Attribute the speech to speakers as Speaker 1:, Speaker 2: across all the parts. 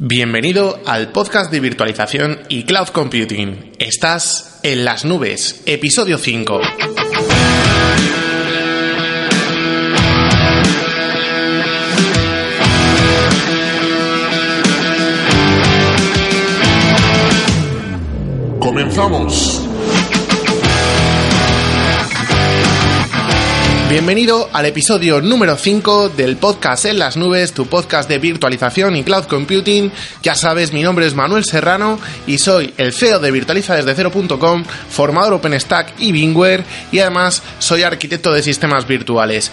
Speaker 1: Bienvenido al podcast de virtualización y cloud computing. Estás en las nubes, episodio 5.
Speaker 2: Comenzamos.
Speaker 1: Bienvenido al episodio número 5 del podcast En las Nubes, tu podcast de virtualización y cloud computing. Ya sabes, mi nombre es Manuel Serrano y soy el CEO de virtualizadesdecero.com, formador OpenStack y Bingware y además soy arquitecto de sistemas virtuales.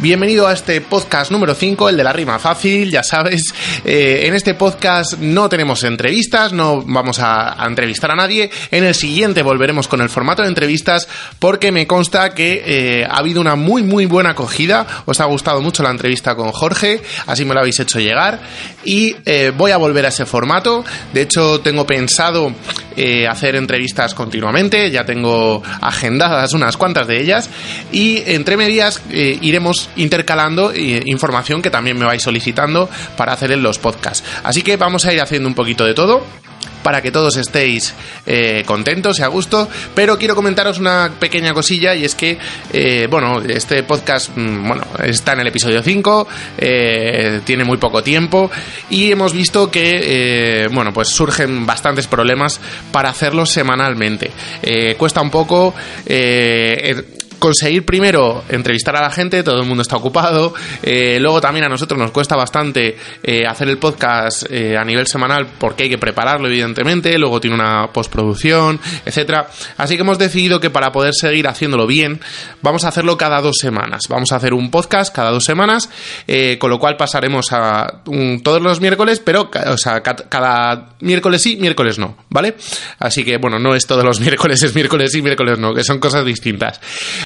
Speaker 1: Bienvenido a este podcast número 5, el de la rima fácil, ya sabes. Eh, en este podcast no tenemos entrevistas, no vamos a, entrevistar a nadie. En el siguiente volveremos con el formato de entrevistas porque me consta que eh, ha habido una muy, muy buena acogida. Os ha gustado mucho la entrevista con Jorge, así me lo habéis hecho llegar. Y eh, voy a volver a ese formato. De hecho, tengo pensado hacer entrevistas continuamente, ya tengo agendadas unas cuantas de ellas. Y entre medias iremos intercalando eh, información que también me vais solicitando para hacer en los podcasts. Así que vamos a ir haciendo un poquito de todo para que todos estéis eh, contentos y a gusto. Pero quiero comentaros una pequeña cosilla y es que, eh, bueno, este podcast, mm, bueno, está en el episodio 5, eh, tiene muy poco tiempo y hemos visto que, bueno, pues surgen bastantes problemas para hacerlo semanalmente. Cuesta un poco conseguir primero entrevistar a la gente, todo el mundo está ocupado, eh, luego también a nosotros nos cuesta bastante eh, hacer el podcast eh, a nivel semanal porque hay que prepararlo evidentemente, luego tiene una postproducción, etcétera. Así que hemos decidido que para poder seguir haciéndolo bien, vamos a hacerlo cada dos semanas. Vamos a hacer un podcast cada dos semanas, con lo cual pasaremos a todos los miércoles, pero o sea, cada miércoles sí, miércoles no, ¿vale? Así que bueno, no es todos los miércoles, es miércoles sí, miércoles no, que son cosas distintas.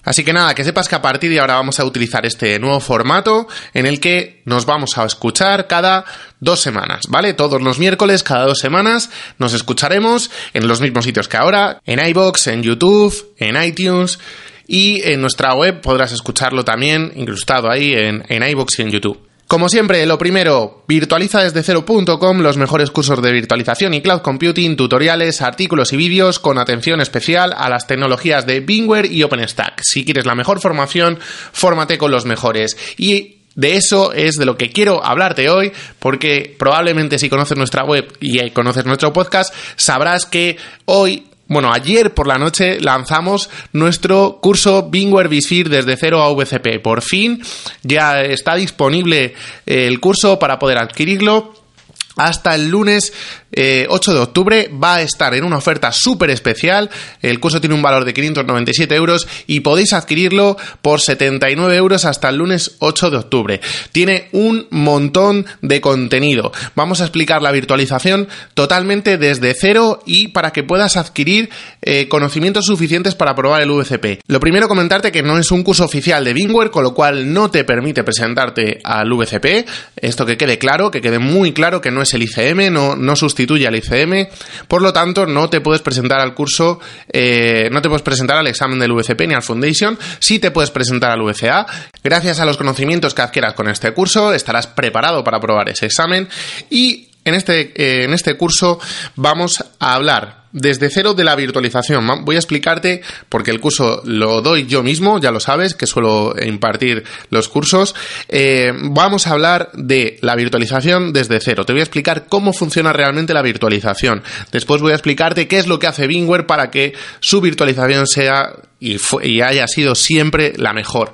Speaker 1: Así que nada, que sepas que a partir de ahora vamos a utilizar este nuevo formato en el que nos vamos a escuchar cada dos semanas, ¿vale? Todos los miércoles, cada dos semanas, nos escucharemos en los mismos sitios que ahora, en iBox, en YouTube, en iTunes y en nuestra web podrás escucharlo también incrustado ahí en, en iBox y en YouTube. Como siempre, lo primero, virtualiza desde cero.com los mejores cursos de virtualización y cloud computing, tutoriales, artículos y vídeos con atención especial a las tecnologías de Bingware y OpenStack. Si quieres la mejor formación, fórmate con los mejores. Y de eso es de lo que quiero hablarte hoy, porque probablemente si conoces nuestra web y conoces nuestro podcast, sabrás que hoy bueno, ayer por la noche lanzamos nuestro curso Bingware Bisphere desde cero a VCP. Por fin ya está disponible el curso para poder adquirirlo hasta el lunes eh, 8 de octubre va a estar en una oferta súper especial. El curso tiene un valor de 597 euros y podéis adquirirlo por 79 euros hasta el lunes 8 de octubre. Tiene un montón de contenido. Vamos a explicar la virtualización totalmente desde cero y para que puedas adquirir eh, conocimientos suficientes para probar el VCP. Lo primero comentarte que no es un curso oficial de Bingware, con lo cual no te permite presentarte al VCP. Esto que quede claro, que quede muy claro que no es el ICM, no, no sustituye al ICM, por lo tanto no te puedes presentar al curso, eh, no te puedes presentar al examen del VCP ni al Foundation, sí te puedes presentar al VCA. Gracias a los conocimientos que adquieras con este curso estarás preparado para aprobar ese examen y en este, eh, en este curso vamos a hablar desde cero de la virtualización. Voy a explicarte, porque el curso lo doy yo mismo, ya lo sabes, que suelo impartir los cursos. Eh, vamos a hablar de la virtualización desde cero. Te voy a explicar cómo funciona realmente la virtualización. Después voy a explicarte qué es lo que hace Bingware para que su virtualización sea y, haya sido siempre la mejor.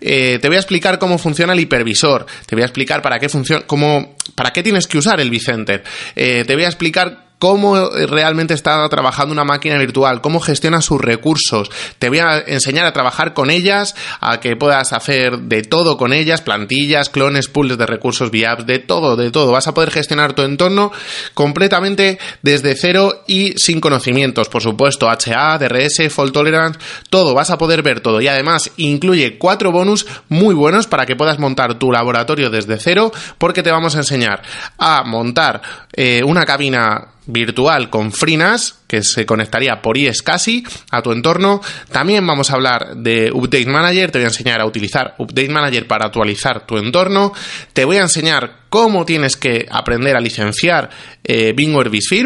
Speaker 1: Eh, te voy a explicar cómo funciona el hipervisor. Te voy a explicar para qué funciona, cómo, para qué tienes que usar el vCenter. Eh, te voy a explicar cómo realmente está trabajando una máquina virtual, cómo gestiona sus recursos. Te voy a enseñar a trabajar con ellas, a que puedas hacer de todo con ellas, plantillas, clones, pools de recursos, VIAPs, de todo, de todo. Vas a poder gestionar tu entorno completamente desde cero y sin conocimientos. Por supuesto, HA, DRS, Fault Tolerance, todo. Vas a poder ver todo. Y además incluye cuatro bonus muy buenos para que puedas montar tu laboratorio desde cero, porque te vamos a enseñar a montar eh, una cabina virtual con FreeNAS que se conectaría por iSCSI a tu entorno. También vamos a hablar de Update Manager, te voy a enseñar a utilizar Update Manager para actualizar tu entorno. Te voy a enseñar cómo tienes que aprender a licenciar eh,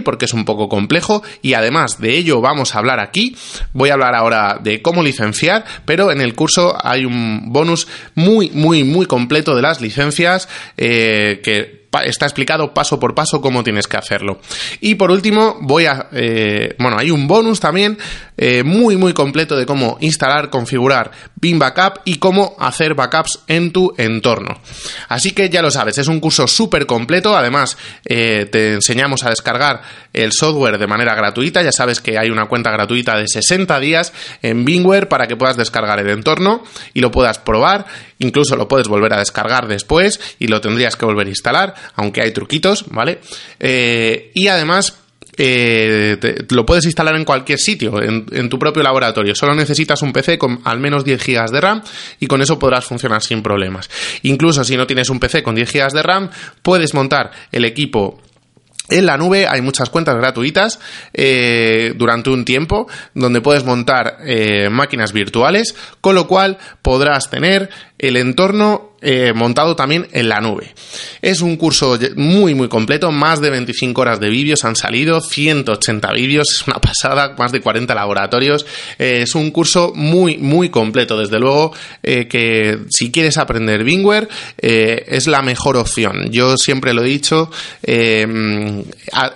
Speaker 1: porque es un poco complejo y además de ello vamos a hablar aquí. Voy a hablar ahora de cómo licenciar, pero en el curso hay un bonus muy, muy, muy completo de las licencias eh, que está explicado paso por paso cómo tienes que hacerlo. Y por último, voy a. Eh, bueno, hay un bonus también eh, muy, muy completo de cómo instalar, configurar Bin Backup y cómo hacer backups en tu entorno. Así que ya lo sabes, es un curso súper completo. Además, eh, te enseñamos a descargar el software de manera gratuita. Ya sabes que hay una cuenta gratuita de 60 días en Bingware para que puedas descargar el entorno y lo puedas probar. Incluso lo puedes volver a descargar después y lo tendrías que volver a instalar aunque hay truquitos, ¿vale? Eh, y además eh, lo puedes instalar en cualquier sitio, en, tu propio laboratorio. Solo necesitas un PC con al menos 10 GB de RAM y con eso podrás funcionar sin problemas. Incluso si no tienes un PC con 10 GB de RAM, puedes montar el equipo en la nube hay muchas cuentas gratuitas eh, durante un tiempo donde puedes montar máquinas virtuales, con lo cual podrás tener el entorno eh, montado también en la nube. Es un curso muy muy completo, más de 25 horas de vídeos han salido, 180 vídeos, es una pasada, más de 40 laboratorios. Eh, es un curso muy muy completo, desde luego eh, que si quieres aprender Bingware es la mejor opción. Yo siempre lo he dicho,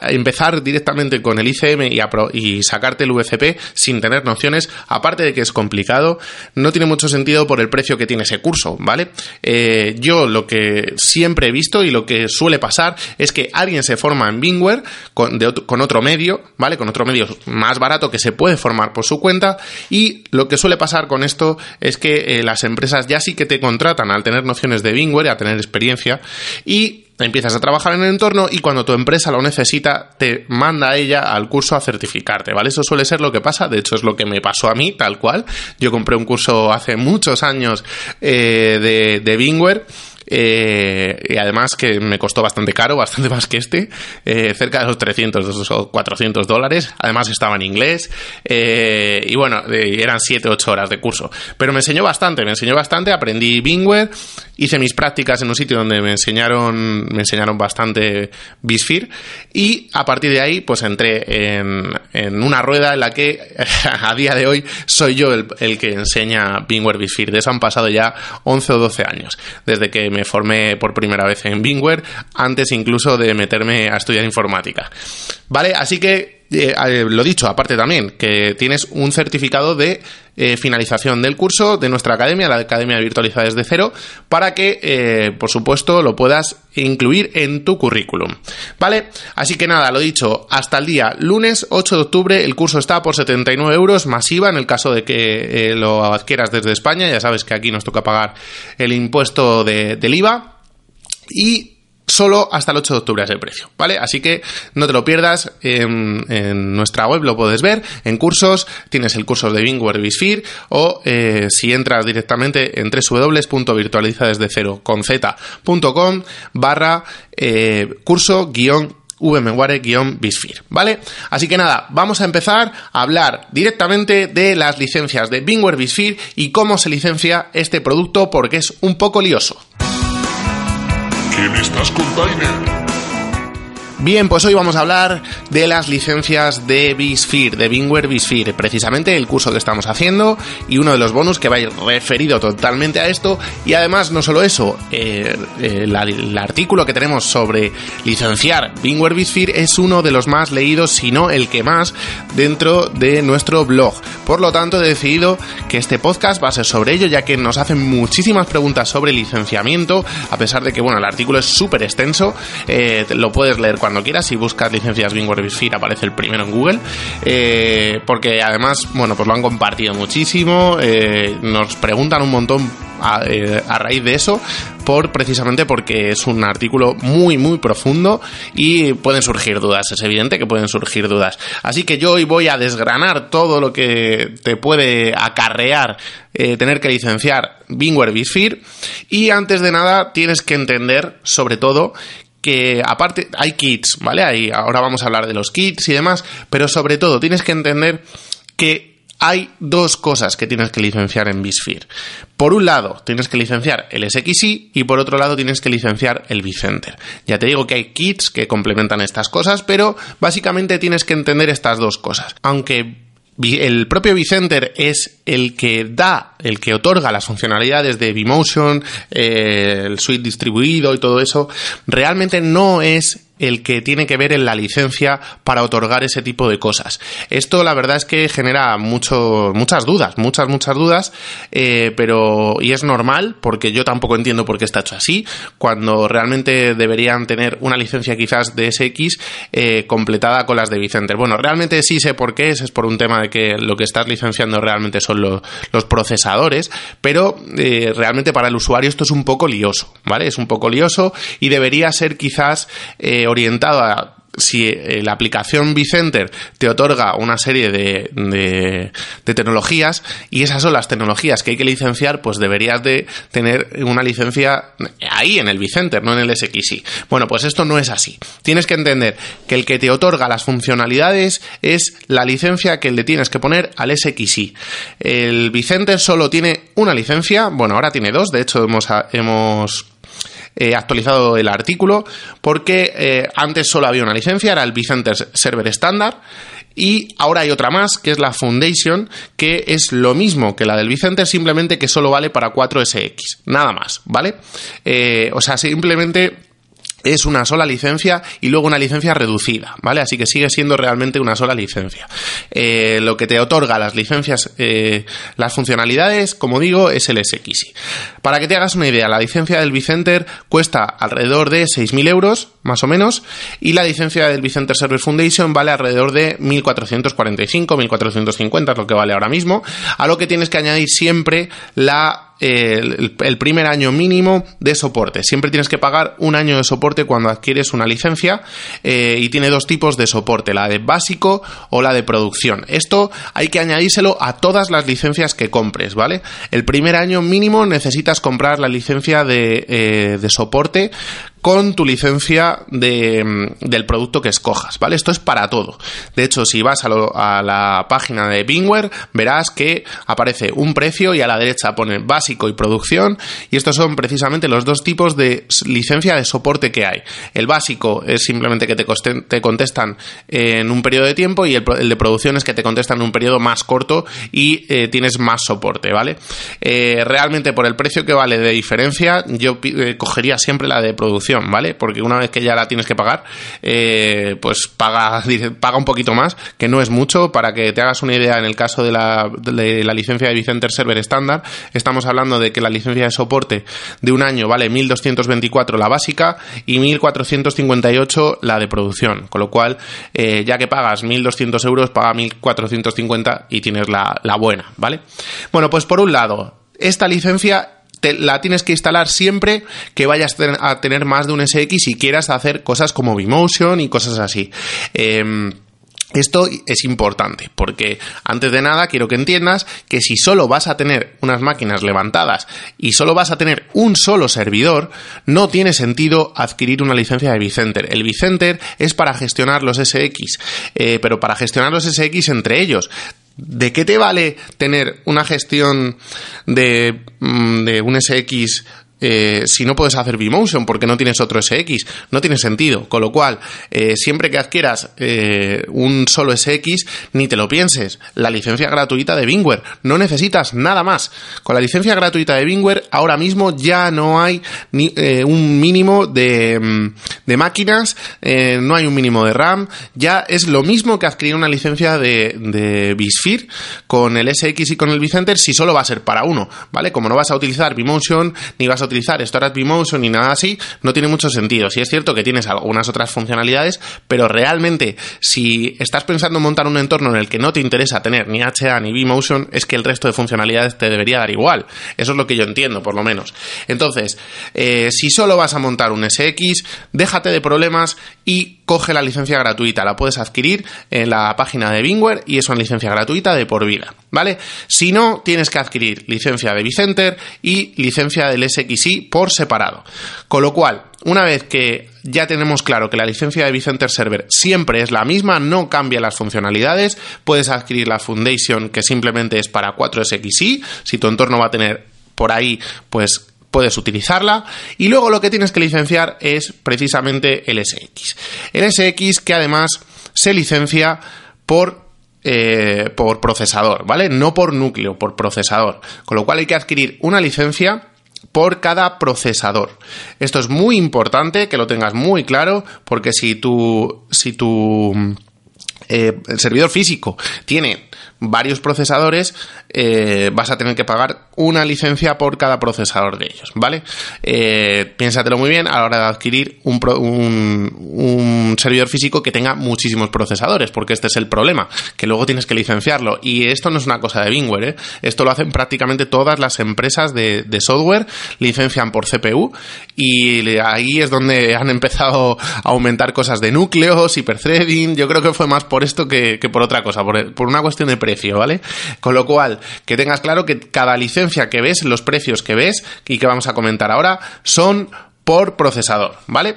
Speaker 1: empezar directamente con el ICM y, y sacarte el VCP sin tener nociones, aparte de que es complicado, no tiene mucho sentido por el precio que tiene ese curso, ¿vale? Eh, yo lo que siempre he visto y lo que suele pasar es que alguien se forma en Bingware con, otro medio, ¿vale? Con otro medio más barato que se puede formar por su cuenta y lo que suele pasar con esto es que eh, las empresas ya sí que te contratan al tener nociones de Bingware a tener experiencia y empiezas a trabajar en el entorno y cuando tu empresa lo necesita, te manda a ella al curso a certificarte, ¿vale? Eso suele ser lo que pasa, de hecho es lo que me pasó a mí, tal cual. Yo compré un curso hace muchos años eh, de, de eh, y además que me costó bastante caro, bastante más que este, eh, cerca de los 300 o 400 dólares. Además estaba en inglés y bueno, eran 7-8 horas de curso. Pero me enseñó bastante, me enseñó bastante, aprendí Bingware, hice mis prácticas en un sitio donde me enseñaron, me enseñaron bastante BiSphere y a partir de ahí pues entré en, en una rueda en la que a día de hoy soy yo el, el que enseña Bingware BiSphere. De eso han pasado ya 11 o 12 años, desde que me formé por primera vez en Bingware, antes incluso de meterme a estudiar informática. ¿Vale? Así que, eh, eh, lo dicho, aparte también, que tienes un certificado de eh, finalización del curso de nuestra academia, la Academia Virtualizada desde cero, para que, por supuesto, lo puedas incluir en tu currículum. ¿Vale? Así que nada, lo dicho, hasta el día lunes 8 de octubre el curso está por 79 euros masiva en el caso de que lo adquieras desde España, ya sabes que aquí nos toca pagar el impuesto del IVA. Y solo hasta el 8 de octubre es el precio, ¿vale? Así que no te lo pierdas, en, nuestra web lo puedes ver, en cursos, tienes el curso de Bingware Bisphere o eh, si entras directamente en www.virtualizadesde0 barra eh, curso guion vmware-bisphere, ¿vale? Así que nada, vamos a empezar a hablar directamente de las licencias de Bingware Bisphere y cómo se licencia este producto porque es un poco lioso.
Speaker 2: ¿Qué me estás contando?
Speaker 1: Bien, pues hoy vamos a hablar de las licencias de Bisphere, de Bingware Bisphere, precisamente el curso que estamos haciendo y uno de los bonus que va a ir referido totalmente a esto y además no solo eso, eh, el, artículo que tenemos sobre licenciar Bingware Bisphere es uno de los más leídos, si no el que más, dentro de nuestro blog. Por lo tanto he decidido que este podcast va a ser sobre ello ya que nos hacen muchísimas preguntas sobre licenciamiento, a pesar de que bueno, el artículo es súper extenso, eh, lo puedes leer cuando cuando quieras. Si buscas licencias Bingware Bisphere aparece el primero en Google. Eh, porque además, bueno, pues lo han compartido muchísimo. Eh, nos preguntan un montón a, eh, a, raíz de eso, por precisamente porque es un artículo muy, muy profundo y pueden surgir dudas. Es evidente que pueden surgir dudas. Así que yo hoy voy a desgranar todo lo que te puede acarrear tener que licenciar Bingware Bisphere y antes de nada tienes que entender sobre todo que aparte hay kits, ¿vale? Ahora vamos a hablar de los kits y demás, pero sobre todo tienes que entender que hay dos cosas que tienes que licenciar en Bisphere. Por un lado, tienes que licenciar el SXI y por otro lado tienes que licenciar el Vicenter. Ya te digo que hay kits que complementan estas cosas, pero básicamente tienes que entender estas dos cosas. Aunque el propio Vicenter es el que da, el que otorga las funcionalidades de Vmotion, eh, el suite distribuido y todo eso, realmente no es el que tiene que ver en la licencia para otorgar ese tipo de cosas. Esto la verdad es que genera mucho, muchas dudas, muchas, muchas dudas, eh, pero y es normal porque yo tampoco entiendo por qué está hecho así, cuando realmente deberían tener una licencia quizás de SX eh, completada con las de Vicenter. Bueno, realmente sí sé por qué es, es por un tema de que lo que estás licenciando realmente son los, procesadores, pero eh, realmente para el usuario esto es un poco lioso, ¿vale? Es un poco lioso y debería ser quizás orientado a si eh, la aplicación Vicenter te otorga una serie de, de, tecnologías y esas son las tecnologías que hay que licenciar, pues deberías de tener una licencia ahí en el Vicenter, no en el SXI. Bueno, pues esto no es así. Tienes que entender que el que te otorga las funcionalidades es la licencia que le tienes que poner al SXI. El Vicenter solo tiene una licencia, bueno, ahora tiene dos, de hecho hemos eh, actualizado el artículo porque eh, antes solo había una licencia, era el Vicenter Server Standard. Y ahora hay otra más, que es la Foundation, que es lo mismo que la del Vicenter, simplemente que solo vale para 4SX. Nada más, ¿vale? Eh, o sea, simplemente es una sola licencia y luego una licencia reducida, ¿vale? Así que sigue siendo realmente una sola licencia. Eh, lo que te otorga las licencias, eh, las funcionalidades, como digo, es el SXI. Para que te hagas una idea, la licencia del Vicenter cuesta alrededor de 6.000 euros, más o menos, y la licencia del Vicenter Server Foundation vale alrededor de 1.445, 1.450 es lo que vale ahora mismo, a lo que tienes que añadir siempre la el, primer año mínimo de soporte. Siempre tienes que pagar un año de soporte cuando adquieres una licencia eh, y tiene dos tipos de soporte, la de básico o la de producción. Esto hay que añadírselo a todas las licencias que compres, ¿vale? El primer año mínimo necesitas comprar la licencia de, eh, de soporte con tu licencia de, mm, del producto que escojas, ¿vale? Esto es para todo. De hecho, si vas a, la página de Bingware, verás que aparece un precio y a la derecha pone básico y producción y estos son precisamente los dos tipos de licencia de soporte que hay. El básico es simplemente que te, te contestan en un periodo de tiempo y el, de producción es que te contestan en un periodo más corto y eh, tienes más soporte, ¿vale? Eh, realmente por el precio que vale de diferencia, yo eh, cogería siempre la de producción ¿vale? Porque una vez que ya la tienes que pagar, eh, pues paga, paga un poquito más, que no es mucho. Para que te hagas una idea, en el caso de la, de la licencia de Vicenter Server estándar, estamos hablando de que la licencia de soporte de un año vale 1.224 la básica y 1.458 la de producción. Con lo cual, eh, ya que pagas 1.200 euros, paga 1.450 y tienes la, la buena, ¿vale? Bueno, pues por un lado, esta licencia la tienes que instalar siempre que vayas a tener más de un SX y quieras hacer cosas como Vmotion y cosas así. Em, esto es importante porque antes de nada quiero que entiendas que si solo vas a tener unas máquinas levantadas y solo vas a tener un solo servidor, no tiene sentido adquirir una licencia de Vicenter. El Vicenter es para gestionar los SX, eh, pero para gestionar los SX entre ellos. ¿De qué te vale tener una gestión de, mm, de un SX eh, si no puedes hacer Vmotion porque no tienes otro SX, no tiene sentido. Con lo cual, eh, siempre que adquieras eh, un solo SX, ni te lo pienses. La licencia gratuita de Bingware, no necesitas nada más. Con la licencia gratuita de Bingware, ahora mismo ya no hay ni, un mínimo de, mm, de máquinas, no hay un mínimo de RAM, ya es lo mismo que adquirir una licencia de, de Bisphere con el SX y con el Vicenter si solo va a ser para uno, ¿vale? Como no vas a utilizar Vmotion, ni vas a utilizar Storage vMotion ni nada así, no tiene mucho sentido. Si es cierto que tienes algunas otras funcionalidades, pero realmente si estás pensando en montar un entorno en el que no te interesa tener ni HA ni vMotion, es que el resto de funcionalidades te debería dar igual. Eso es lo que yo entiendo, por lo menos. Entonces, eh, si solo vas a montar un SX, déjate de problemas y coge la licencia gratuita. La puedes adquirir en la página de Bingware y es una licencia gratuita de por vida, ¿vale? Si no, tienes que adquirir licencia de Vicenter y licencia del SXI por separado. Con lo cual, una vez que ya tenemos claro que la licencia de Vicenter Server siempre es la misma, no cambia las funcionalidades, puedes adquirir la Foundation que simplemente es para 4SXI, si tu entorno va a tener por ahí, pues puedes utilizarla. Y luego lo que tienes que licenciar es precisamente el SX. El SX que además se licencia por eh, por procesador, ¿vale? No por núcleo, por procesador. Con lo cual hay que adquirir una licencia por cada procesador. Esto es muy importante que lo tengas muy claro porque si tu, si tu eh, servidor físico tiene varios procesadores, eh, vas a tener que pagar una licencia por cada procesador de ellos, ¿vale? Eh, piénsatelo muy bien a la hora de adquirir un, servidor físico que tenga muchísimos procesadores, porque este es el problema, que luego tienes que licenciarlo. Y esto no es una cosa de Bingware, ¿eh? Esto lo hacen prácticamente todas las empresas de, software, licencian por CPU, y ahí es donde han empezado a aumentar cosas de núcleos, hiperthreading, yo creo que fue más por esto que, por otra cosa, por, por una cuestión de precio ¿vale? Con lo cual, que tengas claro que cada licencia que ves, los precios que ves y que vamos a comentar ahora, son por procesador, ¿vale?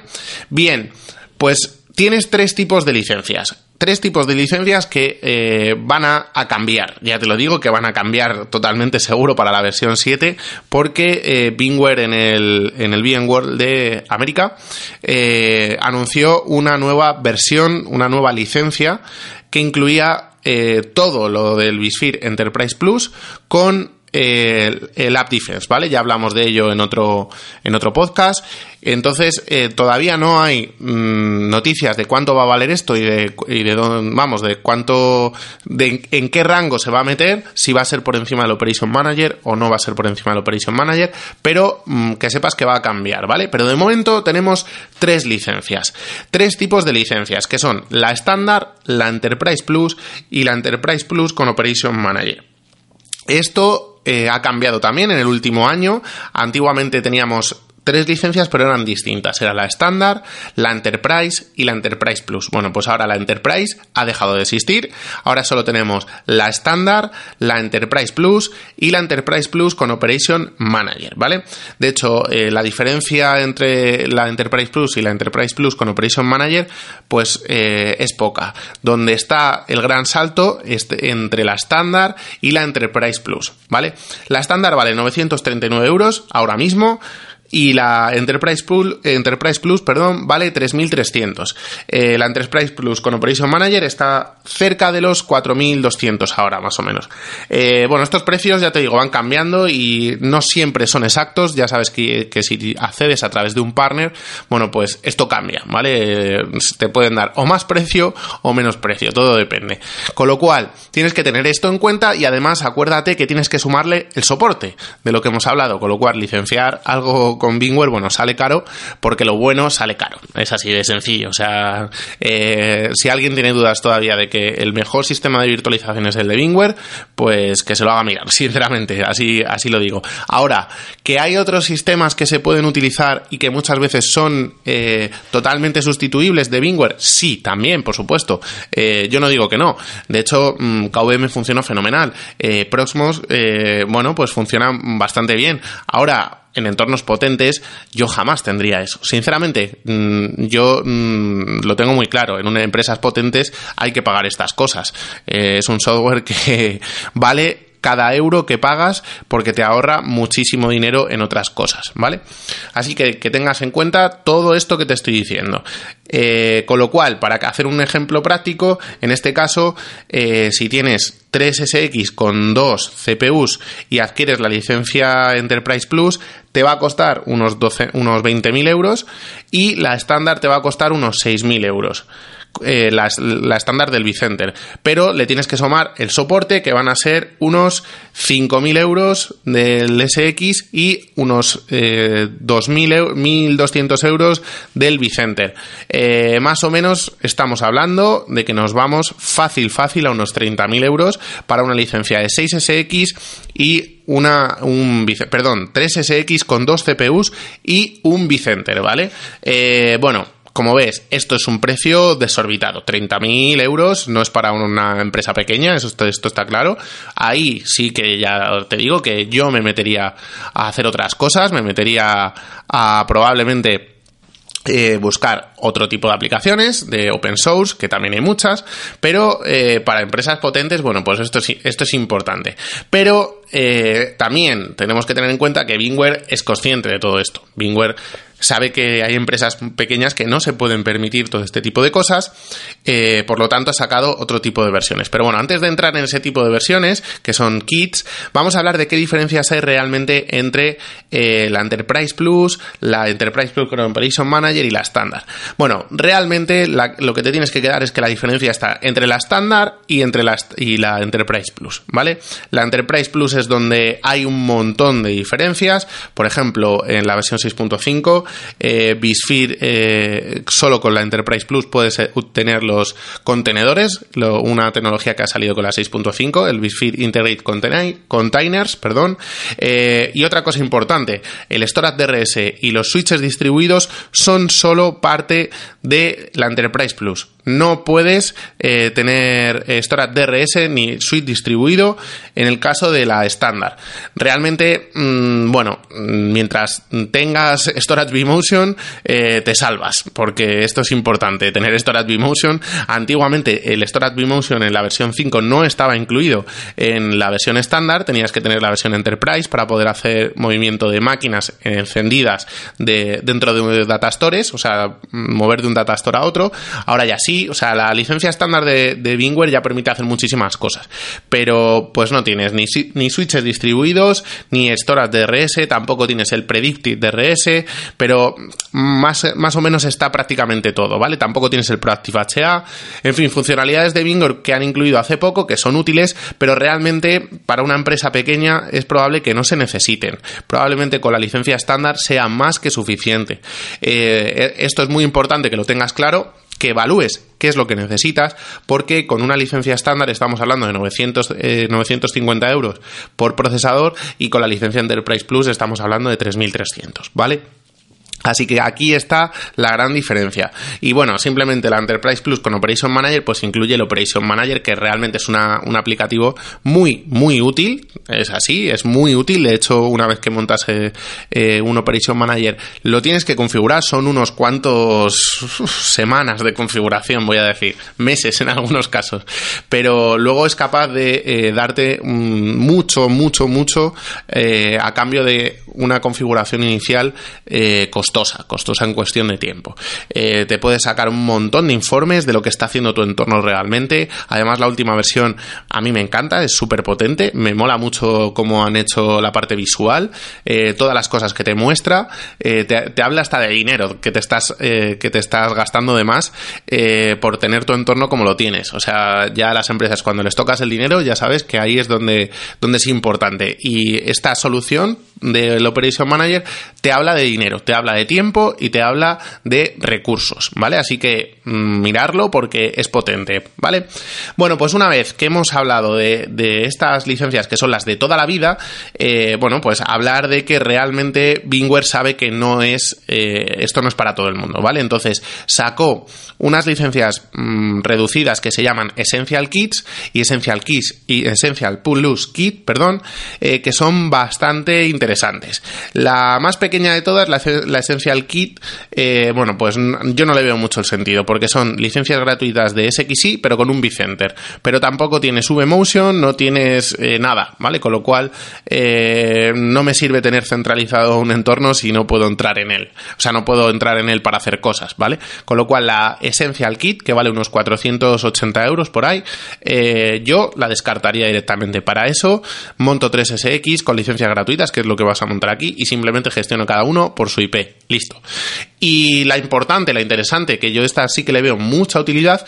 Speaker 1: Bien, pues tienes tres tipos de licencias tres tipos de licencias que eh, van a, cambiar. Ya te lo digo, que van a cambiar totalmente seguro para la versión 7, porque eh, Bingware en el, en el de América eh, anunció una nueva versión, una nueva licencia que incluía eh, todo lo del Bisphere Enterprise Plus con el, App Defense, ¿vale? Ya hablamos de ello en otro, en otro podcast. Entonces, eh, todavía no hay mm, noticias de cuánto va a valer esto y de, y de dónde, vamos, de cuánto, de en qué rango se va a meter, si va a ser por encima del Operation Manager o no va a ser por encima del Operation Manager, pero mm, que sepas que va a cambiar, ¿vale? Pero de momento tenemos tres licencias, tres tipos de licencias, que son la estándar, la Enterprise Plus y la Enterprise Plus con Operation Manager. Esto eh, ha cambiado también en el último año. Antiguamente teníamos tres licencias, pero eran distintas. Era la estándar, la Enterprise y la Enterprise Plus. Bueno, pues ahora la Enterprise ha dejado de existir. Ahora solo tenemos la estándar, la Enterprise Plus y la Enterprise Plus con Operation Manager, ¿vale? De hecho, eh, la diferencia entre la Enterprise Plus y la Enterprise Plus con Operation Manager, pues eh, es poca. Donde está el gran salto entre la estándar y la Enterprise Plus, ¿vale? La estándar vale 939 euros ahora mismo y la Enterprise Plus, Enterprise Plus perdón, vale 3.300. Eh, la Enterprise Plus con Operation Manager está cerca de los 4.200 ahora, más o menos. Eh, bueno, estos precios, ya te digo, van cambiando y no siempre son exactos. Ya sabes que, que, si accedes a través de un partner, bueno, pues esto cambia, ¿vale? Te pueden dar o más precio o menos precio, todo depende. Con lo cual, tienes que tener esto en cuenta y además acuérdate que tienes que sumarle el soporte de lo que hemos hablado, con lo cual licenciar algo con Bingware, bueno, sale caro porque lo bueno sale caro. Es así de sencillo. O sea, eh, si alguien tiene dudas todavía de que el mejor sistema de virtualización es el de Bingware, pues que se lo haga mirar, sinceramente, así, así lo digo. Ahora, que hay otros sistemas que se pueden utilizar y que muchas veces son eh, totalmente sustituibles de Bingware, sí, también, por supuesto. Eh, yo no digo que no. De hecho, mm, KVM funciona fenomenal. Proxmos, bueno, pues funciona bastante bien. Ahora, en entornos potentes, yo jamás tendría eso. Sinceramente, mm, yo mm, lo tengo muy claro. En unas empresas potentes hay que pagar estas cosas. Eh, es un software que vale cada euro que pagas porque te ahorra muchísimo dinero en otras cosas, ¿vale? Así que que tengas en cuenta todo esto que te estoy diciendo. Eh, con lo cual, para hacer un ejemplo práctico, en este caso, eh, si tienes 3 SX con 2 CPUs y adquieres la licencia Enterprise Plus, te va a costar unos, 12, unos 20.000 euros y la estándar te va a costar unos 6.000 euros. Eh, la, la estándar del Vicenter, pero le tienes que sumar el soporte que van a ser unos 5.000 euros del SX y unos eh, 2.000 1.200 euros del Vicenter. Eh, más o menos estamos hablando de que nos vamos fácil, fácil a unos 30.000 euros para una licencia de 6 SX y una, un, perdón, 3 SX con dos CPUs y un Vicenter, ¿vale? Eh, bueno, como ves, esto es un precio desorbitado. 30.000 euros no es para una empresa pequeña, eso, esto está claro. Ahí sí que ya te digo que yo me metería a hacer otras cosas, me metería a probablemente eh, buscar otro tipo de aplicaciones de open source, que también hay muchas, pero eh, para empresas potentes, bueno, pues esto es, esto es importante. Pero eh, también tenemos que tener en cuenta que Bingware es consciente de todo esto. Bingware sabe que hay empresas pequeñas que no se pueden permitir todo este tipo de cosas, eh, por lo tanto ha sacado otro tipo de versiones. Pero bueno, antes de entrar en ese tipo de versiones, que son kits, vamos a hablar de qué diferencias hay realmente entre eh, la Enterprise Plus, la Enterprise Plus con Operation Manager y la estándar. Bueno, realmente lo que te tienes que quedar es que la diferencia está entre la estándar y entre la, y la Enterprise Plus, ¿vale? La Enterprise Plus es donde hay un montón de diferencias, por ejemplo, en la versión 6.5 eh, eh, solo con la Enterprise Plus puedes obtener los contenedores, una tecnología que ha salido con la 6.5, el BiSphere Integrate Containers, perdón. Eh, y otra cosa importante, el Storage DRS y los switches distribuidos son solo parte de la Enterprise Plus no puedes eh, tener eh, storage DRS ni suite distribuido en el caso de la estándar. Realmente, mm, bueno, mientras tengas storage vMotion, eh, te salvas, porque esto es importante, tener storage vMotion. Antiguamente el storage vMotion en la versión 5 no estaba incluido en la versión estándar, tenías que tener la versión Enterprise para poder hacer movimiento de máquinas encendidas de, dentro de data stores, o sea, mover de un data store a otro. Ahora ya sí, o sea, la licencia estándar de, de Bingware ya permite hacer muchísimas cosas, pero pues no tienes ni, ni switches distribuidos, ni storage DRS, tampoco tienes el predictive DRS, pero más, más o menos está prácticamente todo, ¿vale? Tampoco tienes el Proactive HA, en fin, funcionalidades de Bingware que han incluido hace poco, que son útiles, pero realmente para una empresa pequeña es probable que no se necesiten. Probablemente con la licencia estándar sea más que suficiente. Eh, esto es muy importante que lo tengas claro que evalúes qué es lo que necesitas, porque con una licencia estándar estamos hablando de 900, 950 eh, euros por procesador y con la licencia Enterprise Plus estamos hablando de 3.300, ¿vale? Así que aquí está la gran diferencia. Y bueno, simplemente la Enterprise Plus con Operation Manager, pues incluye el Operation Manager, que realmente es una, un aplicativo muy, muy útil. Es así, es muy útil. De hecho, una vez que montas eh, eh, un Operation Manager, lo tienes que configurar. Son unos cuantos semanas de configuración, voy a decir, meses en algunos casos. Pero luego es capaz de eh, darte mucho, mucho, mucho a cambio de una configuración inicial costosa, costosa en cuestión de tiempo. Eh, te puede sacar un montón de informes de lo que está haciendo tu entorno realmente. Además, la última versión a mí me encanta, es súper potente, me mola mucho cómo han hecho la parte visual, eh, todas las cosas que te muestra, eh, te, habla hasta de dinero que te estás, que te estás gastando de más por tener tu entorno como lo tienes. O sea, ya las empresas cuando les tocas el dinero ya sabes que ahí es donde, donde es importante. Y esta solución del Operation Manager te habla de dinero, te habla de tiempo y te habla de recursos, ¿vale? Así que mm, mirarlo porque es potente, ¿vale? Bueno, pues una vez que hemos hablado de, estas licencias que son las de toda la vida, eh, bueno, pues hablar de que realmente Bingware sabe que no es, eh, esto no es para todo el mundo, ¿vale? Entonces sacó unas licencias mm, reducidas que se llaman Essential Kits y Essential Kits y Essential Plus Kit, perdón, eh, que son bastante interesantes interesantes. La más pequeña de todas, la, Essential Kit, eh, bueno, pues yo no le veo mucho el sentido, porque son licencias gratuitas de SXI, pero con un Vicenter. Pero tampoco tienes VMotion, no tienes eh, nada, ¿vale? Con lo cual, eh, no me sirve tener centralizado un entorno si no puedo entrar en él. O sea, no puedo entrar en él para hacer cosas, ¿vale? Con lo cual, la Essential Kit, que vale unos 480 euros por ahí, yo la descartaría directamente. Para eso, monto 3SX con licencias gratuitas, que es lo que vas a montar aquí y simplemente gestiono cada uno por su IP. Listo. Y la importante, la interesante, que yo esta sí que le veo mucha utilidad,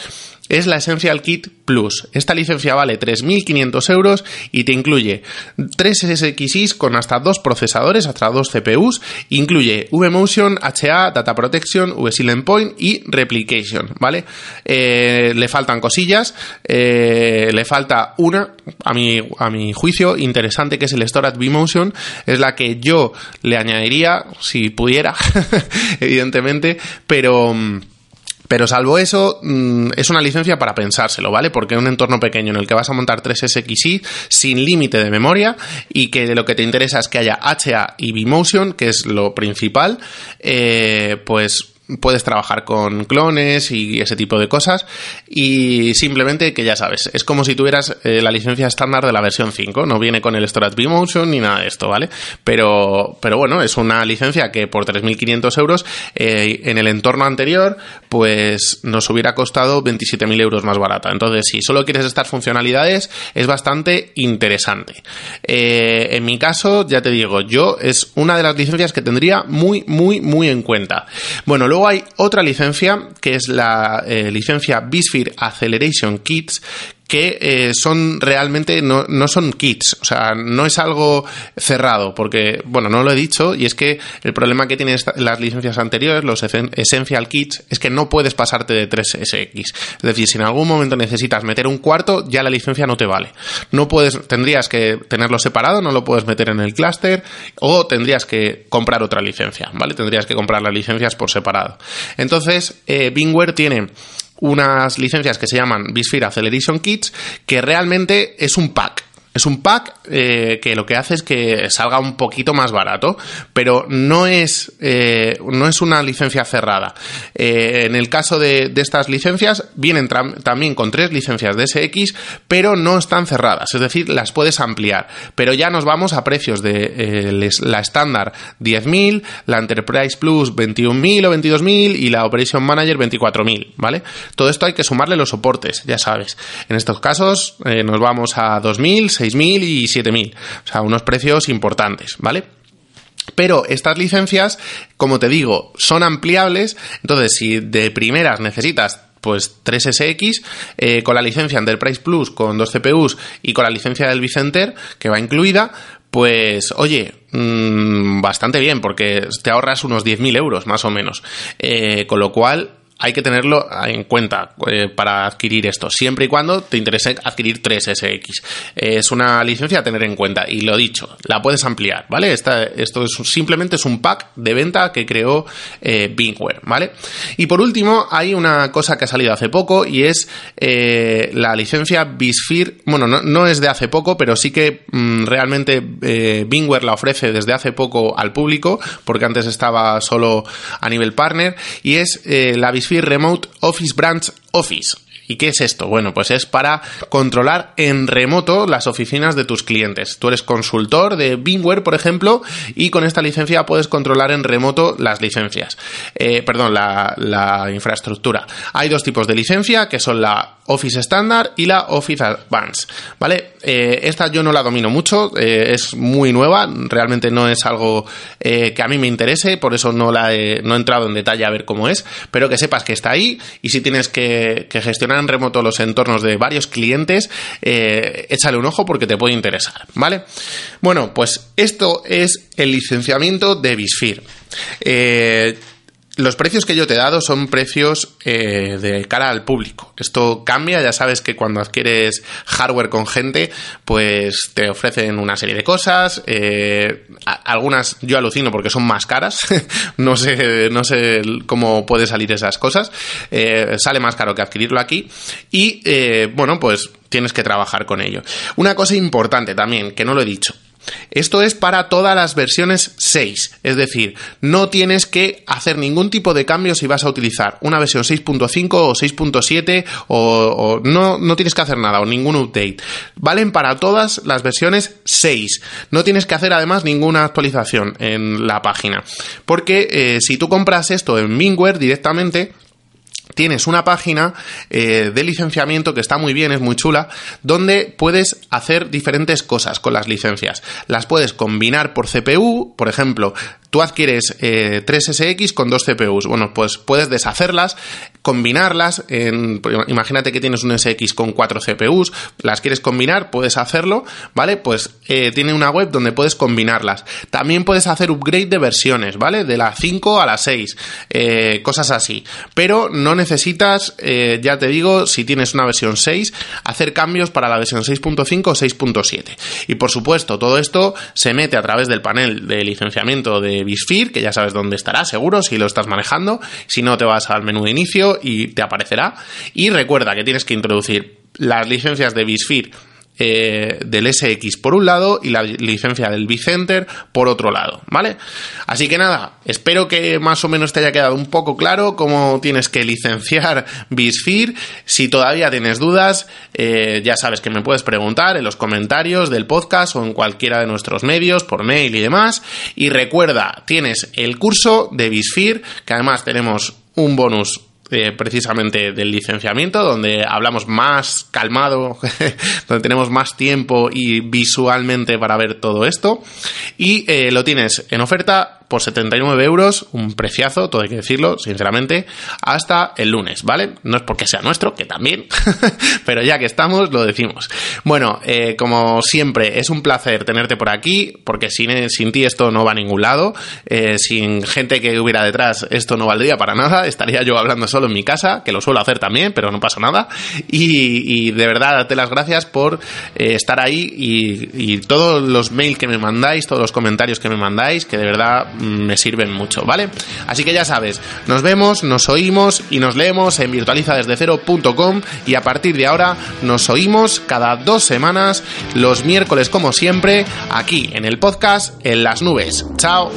Speaker 1: es la Essential Kit Plus. Esta licencia vale 3.500 euros y te incluye 3 SXIs con hasta dos procesadores, hasta dos CPUs, incluye vMotion, HA, Data Protection, VSIL Endpoint y Replication, ¿vale? Eh, le faltan cosillas, eh, le falta una, a mi, a mi juicio, interesante, que es el Storage vMotion, es la que yo le añadiría, si pudiera, evidentemente, pero... Pero salvo eso, mm, es una licencia para pensárselo, ¿vale? Porque un entorno pequeño en el que vas a montar 3 SXI sin límite de memoria y que lo que te interesa es que haya HA y vMotion, que es lo principal, eh, pues puedes trabajar con clones y ese tipo de cosas y simplemente que ya sabes, es como si tuvieras eh, la licencia estándar de la versión 5, no viene con el Storage vMotion ni nada de esto, ¿vale? Pero, pero bueno, es una licencia que por 3.500 euros eh, en el entorno anterior pues nos hubiera costado 27.000 euros más barata. Entonces, si solo quieres estas funcionalidades, es bastante interesante. Eh, en mi caso, ya te digo, yo es una de las licencias que tendría muy, muy, muy en cuenta. Bueno, luego Luego hay otra licencia, que es la eh, licencia Bisphere Acceleration Kits, que eh, son realmente, no, no, son kits, o sea, no es algo cerrado, porque, bueno, no lo he dicho, y es que el problema que tienen las licencias anteriores, los Essential Kits, es que no puedes pasarte de 3SX. Es decir, si en algún momento necesitas meter un cuarto, ya la licencia no te vale. No puedes, tendrías que tenerlo separado, no lo puedes meter en el clúster, o tendrías que comprar otra licencia, ¿vale? Tendrías que comprar las licencias por separado. Entonces, eh, Bingware tiene unas licencias que se llaman Bisphere Acceleration Kits, que realmente es un pack. Es un pack eh, que lo que hace es que salga un poquito más barato, pero no es, eh, no es una licencia cerrada. Eh, en el caso de, estas licencias, vienen también con tres licencias de SX, pero no están cerradas, es decir, las puedes ampliar. Pero ya nos vamos a precios de la estándar 10.000, la Enterprise Plus 21.000 o 22.000 y la Operation Manager 24.000, ¿vale? Todo esto hay que sumarle los soportes, ya sabes. En estos casos nos vamos a 2.000, 6.000 y 7.000. O sea, unos precios importantes, ¿vale? Pero estas licencias, como te digo, son ampliables. Entonces, si de primeras necesitas pues 3SX eh, con la licencia Enterprise Plus con dos CPUs y con la licencia del Vicenter que va incluida, pues oye, mmm, bastante bien porque te ahorras unos 10.000 euros más o menos. Eh, con lo cual hay que tenerlo en cuenta eh, para adquirir esto, siempre y cuando te interese adquirir 3SX. es una licencia a tener en cuenta y lo dicho, la puedes ampliar, ¿vale? Esta, esto es simplemente es un pack de venta que creó eh, Bingware, ¿vale? Y por último, hay una cosa que ha salido hace poco y es eh, la licencia Bisphere, bueno, no, es de hace poco, pero sí que mm, realmente eh, Bingware la ofrece desde hace poco al público, porque antes estaba solo a nivel partner, y es la Bisphere Remote Office Branch Office. ¿Y qué es esto? Bueno, pues es para controlar en remoto las oficinas de tus clientes. Tú eres consultor de Bingware, por ejemplo, y con esta licencia puedes controlar en remoto las licencias. Eh, perdón, la, la, infraestructura. Hay dos tipos de licencia, que son la Office Standard y la Office Advanced, ¿vale? Eh, esta yo no la domino mucho, eh, es muy nueva, realmente no es algo que a mí me interese, por eso no, la he, no he entrado en detalle a ver cómo es, pero que sepas que está ahí y si tienes que, que gestionar remoto los entornos de varios clientes, échale un ojo porque te puede interesar, ¿vale? Bueno, pues esto es el licenciamiento de Bisphere. Los precios que yo te he dado son precios eh, de cara al público. Esto cambia, ya sabes que cuando adquieres hardware con gente, pues te ofrecen una serie de cosas. Eh, algunas yo alucino porque son más caras. no sé, no sé cómo puede salir esas cosas. Eh, sale más caro que adquirirlo aquí. Y bueno, pues tienes que trabajar con ello. Una cosa importante también, que no lo he dicho. Esto es para todas las versiones 6, es decir, no tienes que hacer ningún tipo de cambio si vas a utilizar una versión 6.5 o 6.7 o, no, no tienes que hacer nada o ningún update. Valen para todas las versiones 6. No tienes que hacer además ninguna actualización en la página. Porque eh, si tú compras esto en Bingware directamente, tienes una página eh, de licenciamiento que está muy bien, es muy chula, donde puedes hacer diferentes cosas con las licencias. Las puedes combinar por CPU, por ejemplo, tú adquieres eh, 3 SX con dos CPUs. Bueno, pues puedes deshacerlas, combinarlas. En, imagínate que tienes un SX con cuatro CPUs, las quieres combinar, puedes hacerlo, ¿vale? Pues eh, tiene una web donde puedes combinarlas. También puedes hacer upgrade de versiones, ¿vale? De la 5 a la 6, eh, cosas así. Pero no necesitas, eh, ya te digo, si tienes una versión 6, hacer cambios para la versión 6.5 o 6.7. Y por supuesto, todo esto se mete a través del panel de licenciamiento de Bisphere, que ya sabes dónde estará, seguro, si lo estás manejando. Si no, te vas al menú de inicio y te aparecerá. Y recuerda que tienes que introducir las licencias de Bisphere eh, del SX por un lado y la licencia del Bicenter por otro lado, ¿vale? Así que nada, espero que más o menos te haya quedado un poco claro cómo tienes que licenciar Bisphere. Si todavía tienes dudas, eh, ya sabes que me puedes preguntar en los comentarios del podcast o en cualquiera de nuestros medios, por mail y demás. Y recuerda, tienes el curso de Bisphere, que además tenemos un bonus eh, precisamente del licenciamiento, donde hablamos más calmado, donde tenemos más tiempo y visualmente para ver todo esto. Y eh, lo tienes en oferta por 79 euros, un preciazo, todo hay que decirlo, sinceramente, hasta el lunes, ¿vale? No es porque sea nuestro, que también, pero ya que estamos, lo decimos. Bueno, eh, como siempre, es un placer tenerte por aquí, porque sin, sin ti esto no va a ningún lado, sin gente que hubiera detrás esto no valdría para nada, estaría yo hablando solo en mi casa, que lo suelo hacer también, pero no pasa nada, y, de verdad, darte las gracias por eh, estar ahí y, y todos los mails que me mandáis, todos los comentarios que me mandáis, que de verdad me sirven mucho, ¿vale? Así que ya sabes, nos vemos, nos oímos y nos leemos en virtualizadesdecero.com y a partir de ahora nos oímos cada dos semanas, los miércoles como siempre, aquí en el podcast En las nubes. Chao.